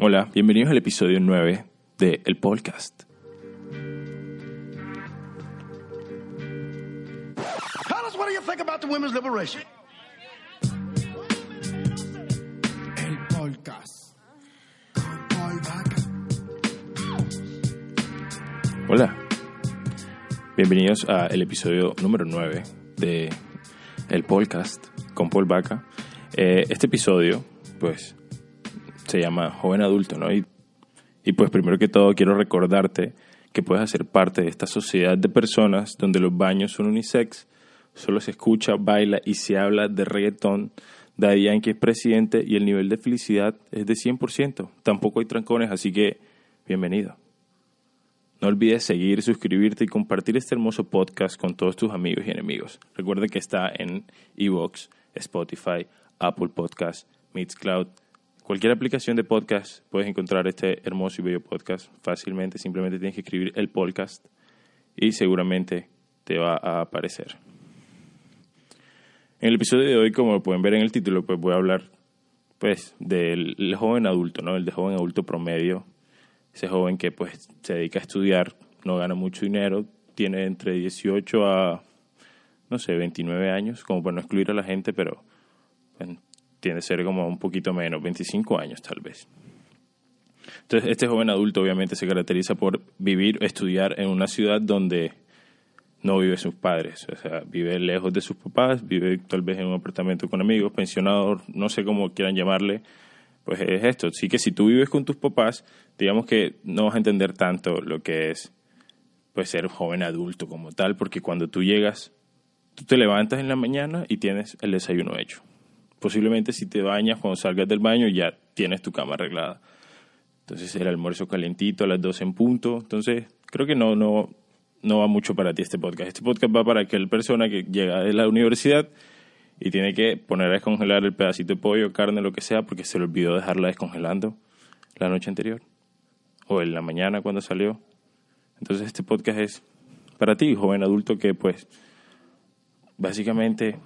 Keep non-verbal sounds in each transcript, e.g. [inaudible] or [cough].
Hola, bienvenidos al episodio 9 de El Podcast. Fellas, what do you think about the women's liberation? El podcast con Paul Vaca. Hola, bienvenidos al episodio número 9 de El Podcast con Paul Vaca. Eh, este episodio, pues, se llama Joven Adulto, ¿no? Y, y pues primero que todo quiero recordarte que puedes hacer parte de esta sociedad de personas donde los baños son unisex, solo se escucha, baila y se habla de reggaetón. Daddy Yankee es presidente y el nivel de felicidad es de 100%. Tampoco hay trancones, así que bienvenido. No olvides seguir, suscribirte y compartir este hermoso podcast con todos tus amigos y enemigos. Recuerda que está en Evox, Spotify, Apple Podcast, Mixcloud. Cualquier aplicación de podcast puedes encontrar este hermoso y bello podcast fácilmente. Simplemente tienes que escribir el podcast y seguramente te va a aparecer. En el episodio de hoy, como pueden ver en el título, pues voy a hablar pues del el joven adulto, ¿no? El de joven adulto promedio. Ese joven que pues se dedica a estudiar, no gana mucho dinero, tiene entre 18 a no sé, 29 años, como para no excluir a la gente, pero tiende a ser como un poquito menos, 25 años tal vez. Entonces, este joven adulto obviamente se caracteriza por vivir, estudiar en una ciudad donde no vive sus padres, o sea, vive lejos de sus papás, vive tal vez en un apartamento con amigos, pensionado, no sé cómo quieran llamarle, pues es esto. Así que si tú vives con tus papás, digamos que no vas a entender tanto lo que es pues ser joven adulto como tal, porque cuando tú llegas, tú te levantas en la mañana y tienes el desayuno hecho. Posiblemente si te bañas cuando salgas del baño ya tienes tu cama arreglada. Entonces el almuerzo calientito a las 12 en punto. Entonces creo que no, no, no va mucho para ti este podcast. Este podcast va para aquel persona que llega de la universidad y tiene que poner a descongelar el pedacito de pollo, carne, lo que sea, porque se le olvidó dejarla descongelando la noche anterior o en la mañana cuando salió. Entonces este podcast es para ti, joven adulto, que pues básicamente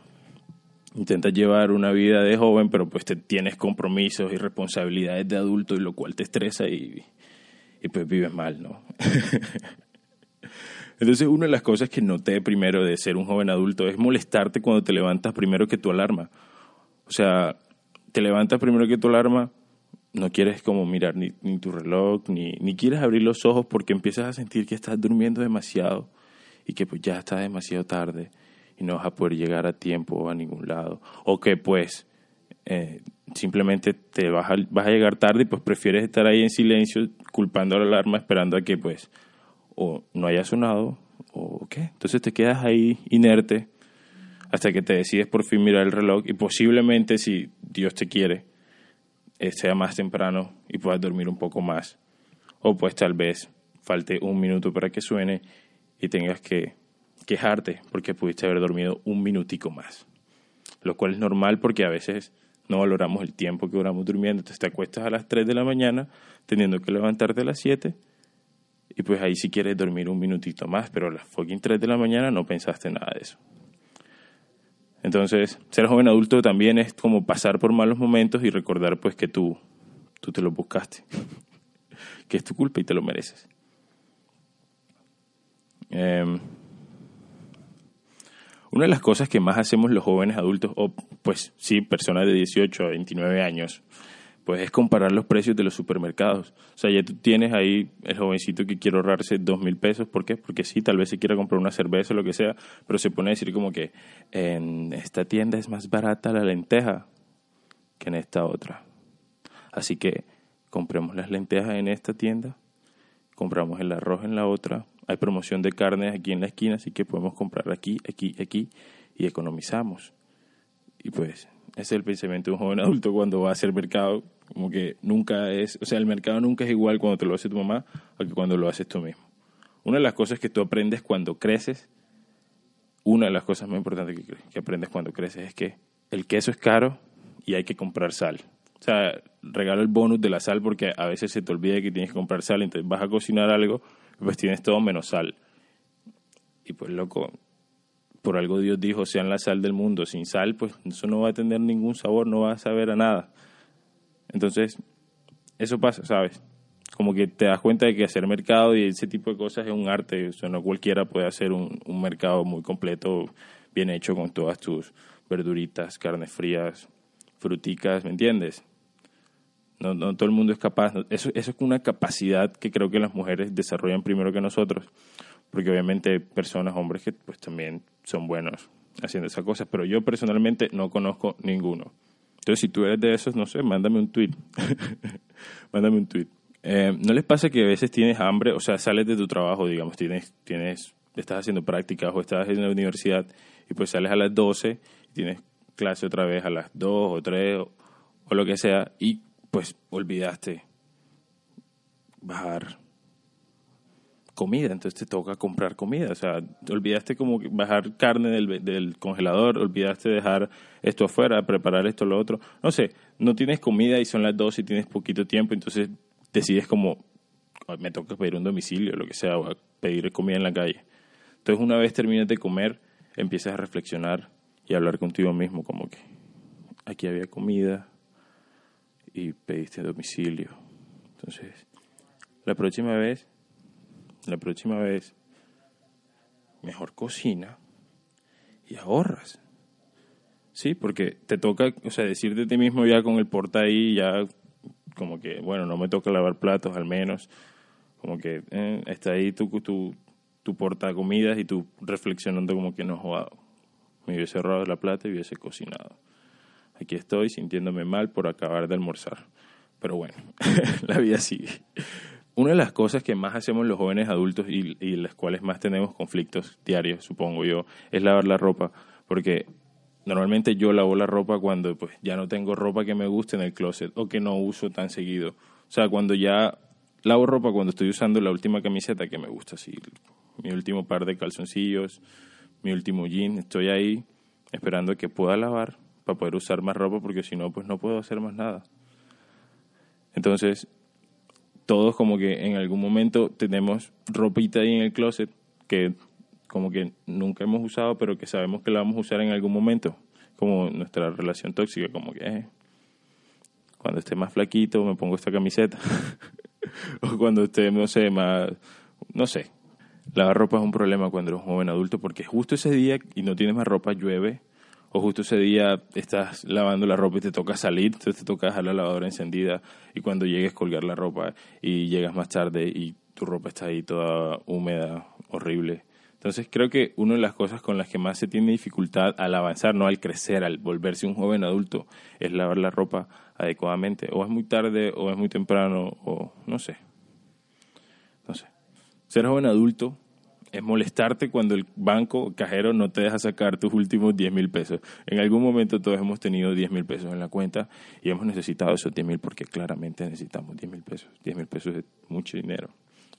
intentas llevar una vida de joven, pero pues te tienes compromisos y responsabilidades de adulto y lo cual te estresa y, y pues vives mal, ¿no? [laughs] Entonces, una de las cosas que noté primero de ser un joven adulto es molestarte cuando te levantas primero que tu alarma. O sea, te levantas primero que tu alarma, no quieres como mirar ni, ni tu reloj, ni, ni quieres abrir los ojos porque empiezas a sentir que estás durmiendo demasiado y que pues ya está demasiado tarde y no vas a poder llegar a tiempo a ningún lado. O que pues eh, simplemente te vas a, llegar tarde y pues prefieres estar ahí en silencio culpando a la alarma esperando a que pues o no haya sonado o qué. Entonces te quedas ahí inerte hasta que te decides por fin mirar el reloj y posiblemente si Dios te quiere eh, sea más temprano y puedas dormir un poco más. O pues tal vez falte un minuto para que suene y tengas que quejarte porque pudiste haber dormido un minutico más. Lo cual es normal porque a veces no valoramos el tiempo que duramos durmiendo. Entonces te acuestas a las 3 de la mañana teniendo que levantarte a las 7 y pues ahí si quieres dormir un minutito más, pero a las fucking 3 de la mañana no pensaste nada de eso. Entonces, ser joven adulto también es como pasar por malos momentos y recordar pues que tú, tú te lo buscaste, [laughs] que es tu culpa y te lo mereces. Eh, una de las cosas que más hacemos los jóvenes adultos, o pues sí, personas de 18 a 29 años, pues es comparar los precios de los supermercados. O sea, ya tú tienes ahí el jovencito que quiere ahorrarse dos mil pesos. ¿Por qué? Porque sí, tal vez se quiera comprar una cerveza o lo que sea, pero se pone a decir como que en esta tienda es más barata la lenteja que en esta otra. Así que compremos las lentejas en esta tienda, compramos el arroz en la otra, hay promoción de carnes aquí en la esquina, así que podemos comprar aquí, aquí, aquí y economizamos. Y pues ese es el pensamiento de un joven adulto cuando va a hacer mercado, como que nunca es, o sea, el mercado nunca es igual cuando te lo hace tu mamá a que cuando lo haces tú mismo. Una de las cosas que tú aprendes cuando creces, una de las cosas más importantes que, que aprendes cuando creces es que el queso es caro y hay que comprar sal. O sea, regalo el bonus de la sal porque a veces se te olvida que tienes que comprar sal, entonces vas a cocinar algo, pues tienes todo menos sal. Y pues loco, por algo Dios dijo, sean la sal del mundo. Sin sal, pues eso no va a tener ningún sabor, no va a saber a nada. Entonces, eso pasa, ¿sabes? Como que te das cuenta de que hacer mercado y ese tipo de cosas es un arte, no cualquiera puede hacer un, un mercado muy completo, bien hecho con todas tus verduritas, carnes frías, fruticas, ¿me entiendes? No, no todo el mundo es capaz. Eso, eso es una capacidad que creo que las mujeres desarrollan primero que nosotros, porque obviamente hay personas, hombres que pues también son buenos haciendo esas cosas, pero yo personalmente no conozco ninguno. Entonces, si tú eres de esos, no sé, mándame un tweet. [laughs] mándame un tweet. Eh, ¿No les pasa que a veces tienes hambre? O sea, sales de tu trabajo, digamos, tienes, tienes, estás haciendo prácticas o estás en la universidad y pues sales a las 12 y tienes clase otra vez a las 2 o 3 o, o lo que sea y pues olvidaste bajar comida, entonces te toca comprar comida, o sea, te olvidaste como bajar carne del, del congelador, olvidaste dejar esto afuera, preparar esto, lo otro, no sé, no tienes comida y son las dos y tienes poquito tiempo, entonces decides como, "Ay, me toca pedir un domicilio, lo que sea, o pedir comida en la calle. Entonces una vez terminas de comer, empiezas a reflexionar y a hablar contigo mismo, como que aquí había comida y pediste domicilio. Entonces, la próxima vez la próxima vez mejor cocina y ahorras. Sí, porque te toca, o sea, decirte a ti mismo ya con el porta ahí, ya como que, bueno, no me toca lavar platos al menos, como que eh, está ahí tu, tu, tu porta comidas y tú reflexionando como que no, joder, me hubiese ahorrado la plata y hubiese cocinado. Aquí estoy sintiéndome mal por acabar de almorzar. Pero bueno, [laughs] la vida sigue. Una de las cosas que más hacemos los jóvenes adultos y, y las cuales más tenemos conflictos diarios, supongo yo, es lavar la ropa, porque normalmente yo lavo la ropa cuando pues ya no tengo ropa que me guste en el closet o que no uso tan seguido. O sea, cuando ya lavo ropa cuando estoy usando la última camiseta que me gusta, así, mi último par de calzoncillos, mi último jean, estoy ahí esperando que pueda lavar para poder usar más ropa porque si no pues no puedo hacer más nada. Entonces, todos como que en algún momento tenemos ropita ahí en el closet que como que nunca hemos usado, pero que sabemos que la vamos a usar en algún momento, como nuestra relación tóxica, como que eh, cuando esté más flaquito me pongo esta camiseta, [laughs] o cuando esté, no sé, más, no sé. Lavar ropa es un problema cuando eres un joven adulto porque justo ese día y no tienes más ropa, llueve, o justo ese día estás lavando la ropa y te toca salir, entonces te toca dejar la lavadora encendida y cuando llegues colgar la ropa y llegas más tarde y tu ropa está ahí toda húmeda, horrible. Entonces creo que una de las cosas con las que más se tiene dificultad al avanzar, no al crecer, al volverse un joven adulto, es lavar la ropa adecuadamente. O es muy tarde o es muy temprano o no sé. No sé. Ser joven adulto es molestarte cuando el banco cajero no te deja sacar tus últimos 10 mil pesos. En algún momento todos hemos tenido 10 mil pesos en la cuenta y hemos necesitado esos 10 mil porque claramente necesitamos 10 mil pesos. 10 mil pesos es mucho dinero.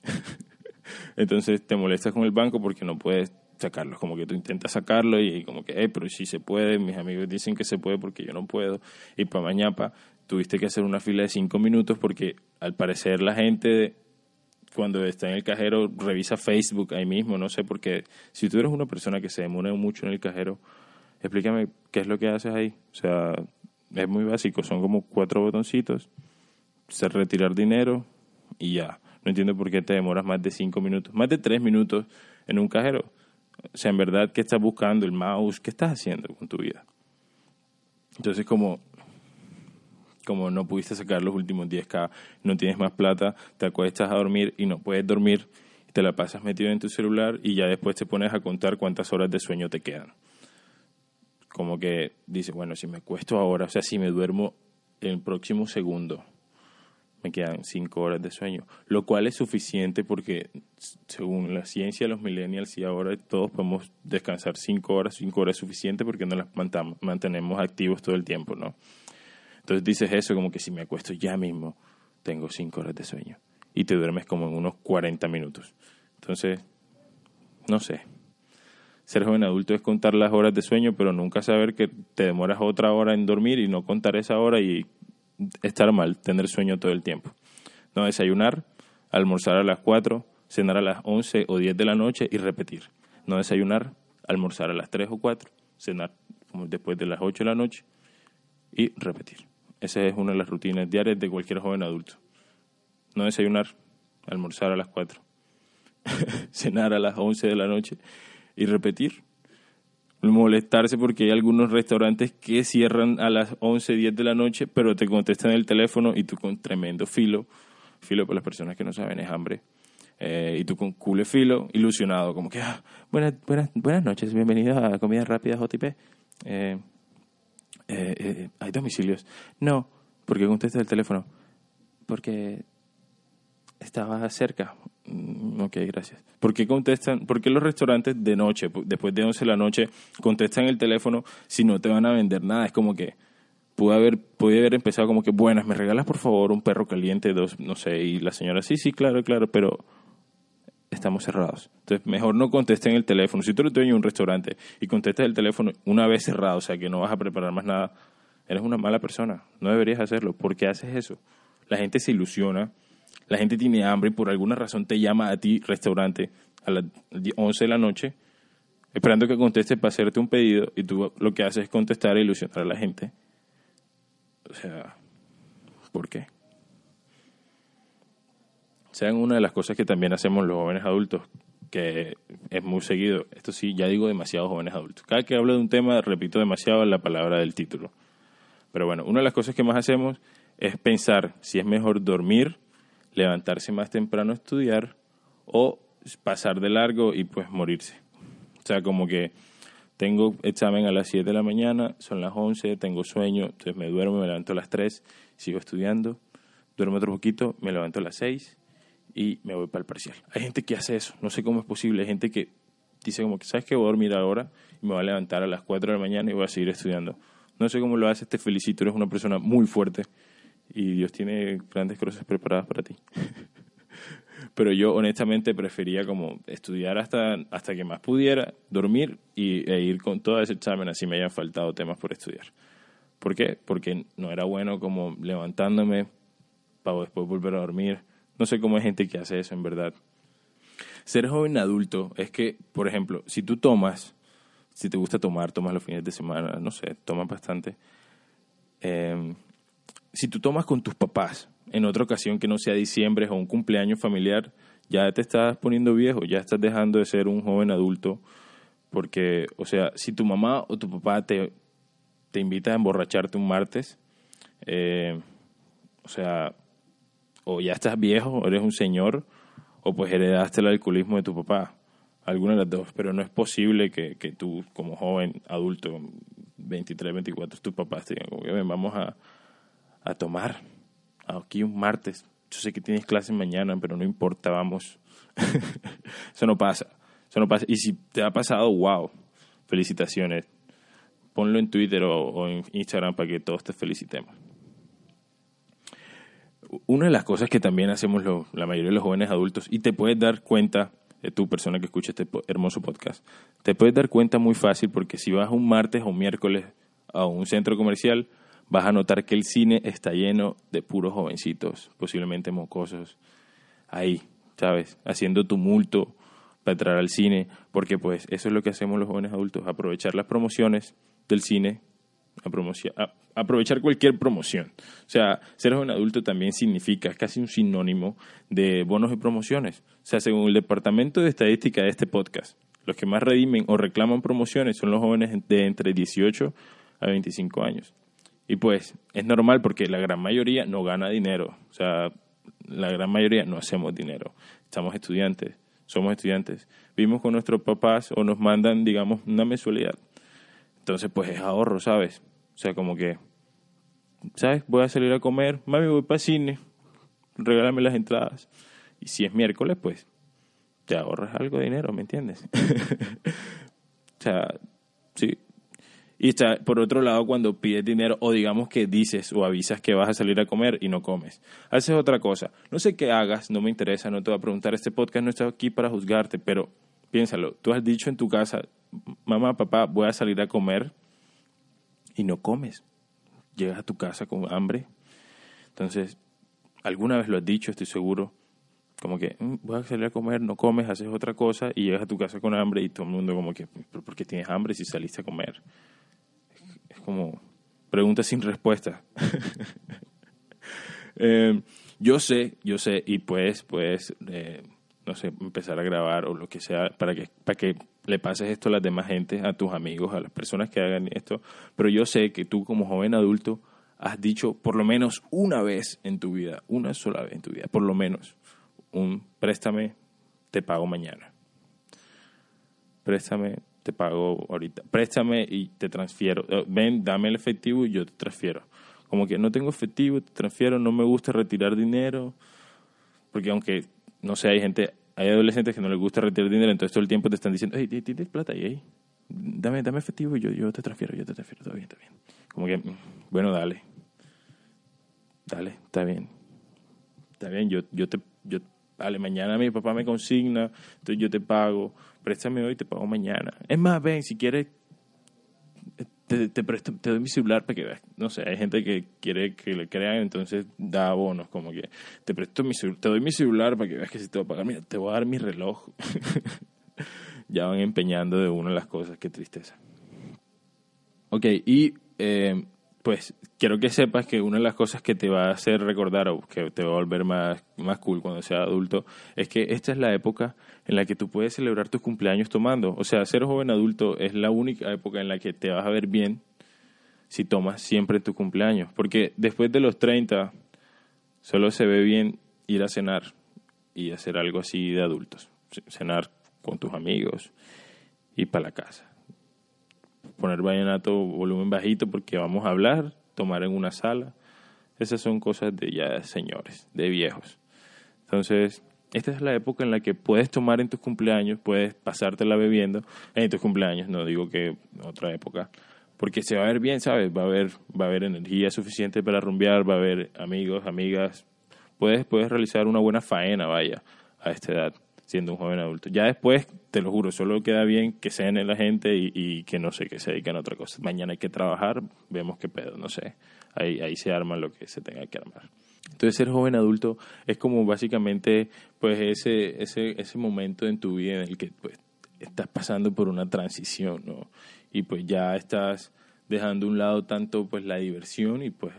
[laughs] Entonces te molestas con el banco porque no puedes sacarlos. Como que tú intentas sacarlo y como que, eh, pero si se puede, mis amigos dicen que se puede porque yo no puedo. Y para mañana tuviste que hacer una fila de 5 minutos porque al parecer la gente cuando está en el cajero revisa Facebook ahí mismo, no sé, porque si tú eres una persona que se demora mucho en el cajero, explícame qué es lo que haces ahí. O sea, es muy básico, son como cuatro botoncitos, se retirar dinero y ya. No entiendo por qué te demoras más de cinco minutos, más de tres minutos en un cajero. O sea, en verdad, ¿qué estás buscando? ¿El mouse? ¿Qué estás haciendo con tu vida? Entonces, como como no pudiste sacar los últimos 10K, no tienes más plata, te acuestas a dormir y no puedes dormir, te la pasas metido en tu celular y ya después te pones a contar cuántas horas de sueño te quedan. Como que dices, bueno, si me acuesto ahora, o sea, si me duermo el próximo segundo, me quedan 5 horas de sueño, lo cual es suficiente porque según la ciencia los millennials y ahora todos podemos descansar 5 horas, 5 horas es suficiente porque no las mantenemos activos todo el tiempo, ¿no? Entonces dices eso como que si me acuesto ya mismo, tengo cinco horas de sueño. Y te duermes como en unos 40 minutos. Entonces, no sé. Ser joven adulto es contar las horas de sueño, pero nunca saber que te demoras otra hora en dormir y no contar esa hora y estar mal, tener sueño todo el tiempo. No desayunar, almorzar a las 4, cenar a las 11 o 10 de la noche y repetir. No desayunar, almorzar a las 3 o 4, cenar después de las 8 de la noche y repetir. Esa es una de las rutinas diarias de cualquier joven adulto. no desayunar, almorzar a las 4, [laughs] cenar a las 11 de la noche y repetir. Molestarse porque hay algunos restaurantes que cierran a las 11, 10 de la noche, pero te contestan el teléfono y tú con tremendo filo, filo para las personas que no saben es hambre, eh, y tú con cule filo, ilusionado, como que, ah, buenas, buenas, buenas noches, bienvenido a Comida Rápida JTP. Eh, eh, eh, ¿Hay domicilios? No, porque contestas el teléfono. Porque estaba cerca. Mm, Ok, gracias. ¿Por qué contestan? ¿Por qué los restaurantes de noche, pu- después de 11 de la noche, contestan el teléfono si no te van a vender nada? Es como que pude haber, pude haber empezado como que, buenas, ¿me regalas por favor un perro caliente? Dos, no sé, y la señora, sí, sí, claro, claro, pero estamos cerrados. Entonces, mejor no contesten el teléfono. Si tú eres dueño de un restaurante y contestas el teléfono una vez cerrado, o sea, que no vas a preparar más nada, eres una mala persona. No deberías hacerlo. ¿Por qué haces eso? La gente se ilusiona, la gente tiene hambre y por alguna razón te llama a ti, restaurante, a las 11 de la noche, esperando que contestes para hacerte un pedido y tú lo que haces es contestar e ilusionar a la gente. O sea, ¿por qué? Sean una de las cosas que también hacemos los jóvenes adultos, que es muy seguido. Esto sí, ya digo demasiado jóvenes adultos. Cada que hablo de un tema, repito demasiado la palabra del título. Pero bueno, una de las cosas que más hacemos es pensar si es mejor dormir, levantarse más temprano a estudiar o pasar de largo y pues morirse. O sea, como que tengo examen a las 7 de la mañana, son las 11, tengo sueño, entonces me duermo, me levanto a las 3, sigo estudiando, duermo otro poquito, me levanto a las 6 y me voy para el parcial. Hay gente que hace eso, no sé cómo es posible, hay gente que dice como que, ¿sabes qué? Voy a dormir ahora y me voy a levantar a las 4 de la mañana y voy a seguir estudiando. No sé cómo lo haces, te felicito, eres una persona muy fuerte y Dios tiene grandes cosas preparadas para ti. [laughs] Pero yo honestamente prefería como estudiar hasta, hasta que más pudiera, dormir y, e ir con todo ese examen así me hayan faltado temas por estudiar. ¿Por qué? Porque no era bueno como levantándome para después volver a dormir. No sé cómo hay gente que hace eso en verdad. Ser joven adulto es que, por ejemplo, si tú tomas, si te gusta tomar, tomas los fines de semana, no sé, tomas bastante. Eh, si tú tomas con tus papás en otra ocasión que no sea diciembre o un cumpleaños familiar, ya te estás poniendo viejo, ya estás dejando de ser un joven adulto. Porque, o sea, si tu mamá o tu papá te, te invita a emborracharte un martes, eh, o sea, o ya estás viejo, o eres un señor, o pues heredaste el alcoholismo de tu papá. Alguna de las dos, pero no es posible que, que tú, como joven adulto, 23, 24, tus papás te digan, como que, "Ven, vamos a, a tomar aquí un martes. Yo sé que tienes clases mañana, pero no importa, vamos. [laughs] Eso no pasa. Eso no pasa. Y si te ha pasado, wow, felicitaciones. Ponlo en Twitter o, o en Instagram para que todos te felicitemos. Una de las cosas que también hacemos la mayoría de los jóvenes adultos, y te puedes dar cuenta, de tu persona que escucha este hermoso podcast, te puedes dar cuenta muy fácil porque si vas un martes o un miércoles a un centro comercial, vas a notar que el cine está lleno de puros jovencitos, posiblemente mocosos, ahí, ¿sabes? Haciendo tumulto para entrar al cine, porque pues eso es lo que hacemos los jóvenes adultos, aprovechar las promociones del cine, aprovechar cualquier promoción. O sea, ser joven adulto también significa, es casi un sinónimo de bonos y promociones. O sea, según el Departamento de Estadística de este podcast, los que más redimen o reclaman promociones son los jóvenes de entre 18 a 25 años. Y pues es normal porque la gran mayoría no gana dinero. O sea, la gran mayoría no hacemos dinero. Estamos estudiantes, somos estudiantes. Vivimos con nuestros papás o nos mandan, digamos, una mensualidad. Entonces, pues es ahorro, ¿sabes? O sea, como que, ¿sabes? Voy a salir a comer, mami, voy para cine, regálame las entradas. Y si es miércoles, pues te ahorras algo de dinero, ¿me entiendes? [laughs] o sea, sí. Y está, por otro lado, cuando pides dinero o digamos que dices o avisas que vas a salir a comer y no comes. Haces otra cosa. No sé qué hagas, no me interesa, no te voy a preguntar. Este podcast no está aquí para juzgarte, pero piénsalo. Tú has dicho en tu casa, mamá, papá, voy a salir a comer y no comes. Llegas a tu casa con hambre. Entonces, alguna vez lo has dicho, estoy seguro. Como que "Mm, voy a salir a comer, no comes, haces otra cosa y llegas a tu casa con hambre y todo el mundo como que, ¿pero por qué tienes hambre si saliste a comer? Es como preguntas sin respuesta. [laughs] Eh, Yo sé, yo sé, y pues, pues, no sé, empezar a grabar o lo que sea para que, para que le pases esto a las demás gente, a tus amigos, a las personas que hagan esto. Pero yo sé que tú como joven adulto has dicho por lo menos una vez en tu vida, una sola vez en tu vida, por lo menos, un préstame, te pago mañana. Préstame, te pago ahorita. Préstame y te transfiero. Eh, Ven, dame el efectivo y yo te transfiero. Como que no tengo efectivo, te transfiero, no me gusta retirar dinero. Porque aunque, no sé, hay gente, hay adolescentes que no les gusta retirar dinero, entonces todo el tiempo te están diciendo, hey, tienes plata ahí, ahí. Dame, dame efectivo y yo, yo te transfiero, yo te transfiero, todo bien, está bien. Como que, mm, bueno, dale. Dale, está bien. Está bien, yo, yo te, yo, dale, mañana mi papá me consigna, entonces yo te pago, préstame hoy, te pago mañana. Es más, ven, si quieres, te, te, presto, te doy mi celular para que veas. No sé, hay gente que quiere que le crean, entonces da bonos, como que te presto mi te doy mi celular para que veas que si te voy a pagar, te voy a dar mi reloj. [laughs] ya van empeñando de una las cosas, qué tristeza. Ok, y eh, pues quiero que sepas que una de las cosas que te va a hacer recordar o que te va a volver más, más cool cuando seas adulto es que esta es la época en la que tú puedes celebrar tus cumpleaños tomando. O sea, ser joven adulto es la única época en la que te vas a ver bien si tomas siempre tu cumpleaños. Porque después de los 30 solo se ve bien ir a cenar y hacer algo así de adultos. Cenar con tus amigos y para la casa poner vallenato volumen bajito porque vamos a hablar, tomar en una sala. Esas son cosas de ya señores, de viejos. Entonces, esta es la época en la que puedes tomar en tus cumpleaños, puedes pasártela bebiendo en tus cumpleaños, no digo que otra época, porque se va a ver bien, ¿sabes? Va a haber, va a haber energía suficiente para rumbear, va a haber amigos, amigas. Puedes, puedes realizar una buena faena, vaya, a esta edad siendo un joven adulto. Ya después, te lo juro, solo queda bien que sean la gente y, y, que no sé, que se dediquen a otra cosa. Mañana hay que trabajar, vemos qué pedo, no sé. Ahí, ahí se arma lo que se tenga que armar. Entonces ser joven adulto es como básicamente pues ese, ese, ese momento en tu vida en el que pues estás pasando por una transición, ¿no? Y pues ya estás dejando a un lado tanto pues la diversión y pues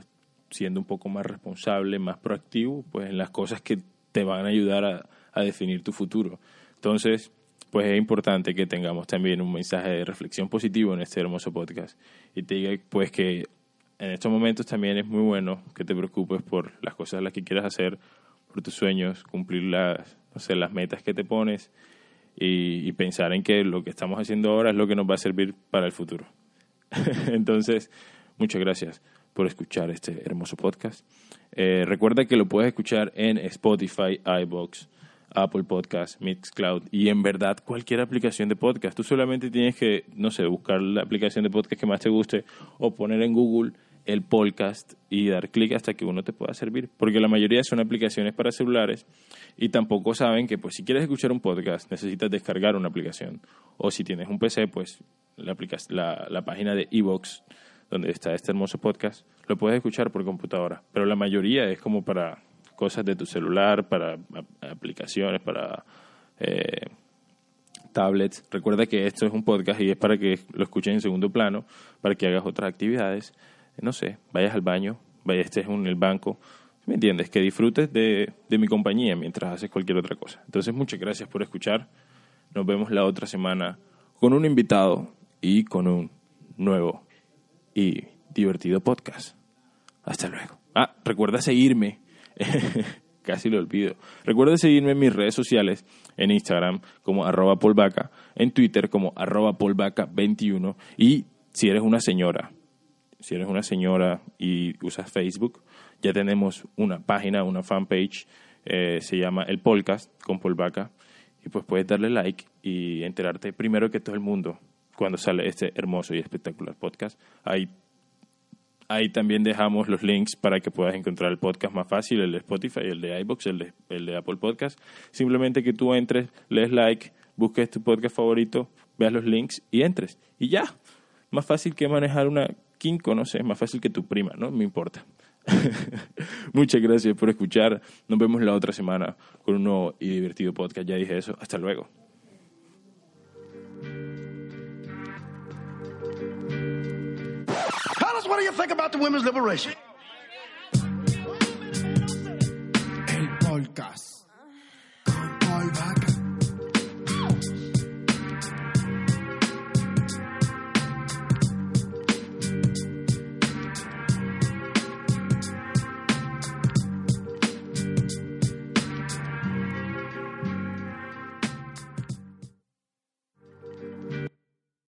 siendo un poco más responsable, más proactivo, pues en las cosas que te van a ayudar a, a definir tu futuro. Entonces, pues es importante que tengamos también un mensaje de reflexión positivo en este hermoso podcast y te diga pues que en estos momentos también es muy bueno que te preocupes por las cosas las que quieras hacer, por tus sueños, cumplir las, no sé, las metas que te pones y, y pensar en que lo que estamos haciendo ahora es lo que nos va a servir para el futuro. [laughs] Entonces, muchas gracias por escuchar este hermoso podcast. Eh, recuerda que lo puedes escuchar en Spotify, iBox, Apple Podcast, Mixcloud y en verdad cualquier aplicación de podcast. Tú solamente tienes que, no sé, buscar la aplicación de podcast que más te guste o poner en Google el podcast y dar clic hasta que uno te pueda servir. Porque la mayoría son aplicaciones para celulares y tampoco saben que pues si quieres escuchar un podcast necesitas descargar una aplicación. O si tienes un PC, pues la, la, la página de iVoox donde está este hermoso podcast, lo puedes escuchar por computadora. Pero la mayoría es como para cosas de tu celular, para aplicaciones, para eh, tablets. Recuerda que esto es un podcast y es para que lo escuches en segundo plano, para que hagas otras actividades. No sé, vayas al baño, vayas estés en el banco. ¿Me entiendes? Que disfrutes de, de mi compañía mientras haces cualquier otra cosa. Entonces, muchas gracias por escuchar. Nos vemos la otra semana con un invitado y con un nuevo y divertido podcast. Hasta luego. Ah, recuerda seguirme. [laughs] Casi lo olvido. Recuerda seguirme en mis redes sociales, en Instagram como arroba polvaca, en Twitter como arroba polvaca21 y si eres una señora, si eres una señora y usas Facebook, ya tenemos una página, una fanpage, eh, se llama El Podcast con Polvaca y pues puedes darle like y enterarte primero que todo el mundo cuando sale este hermoso y espectacular podcast. Ahí, ahí también dejamos los links para que puedas encontrar el podcast más fácil, el de Spotify, el de iBox, el de, el de Apple Podcast. Simplemente que tú entres, lees like, busques tu podcast favorito, veas los links y entres. Y ya. Más fácil que manejar una Kinko, no sé, más fácil que tu prima, ¿no? Me importa. [laughs] Muchas gracias por escuchar. Nos vemos la otra semana con un nuevo y divertido podcast. Ya dije eso. Hasta luego. Fellas, what do you think about the women's liberation? podcast.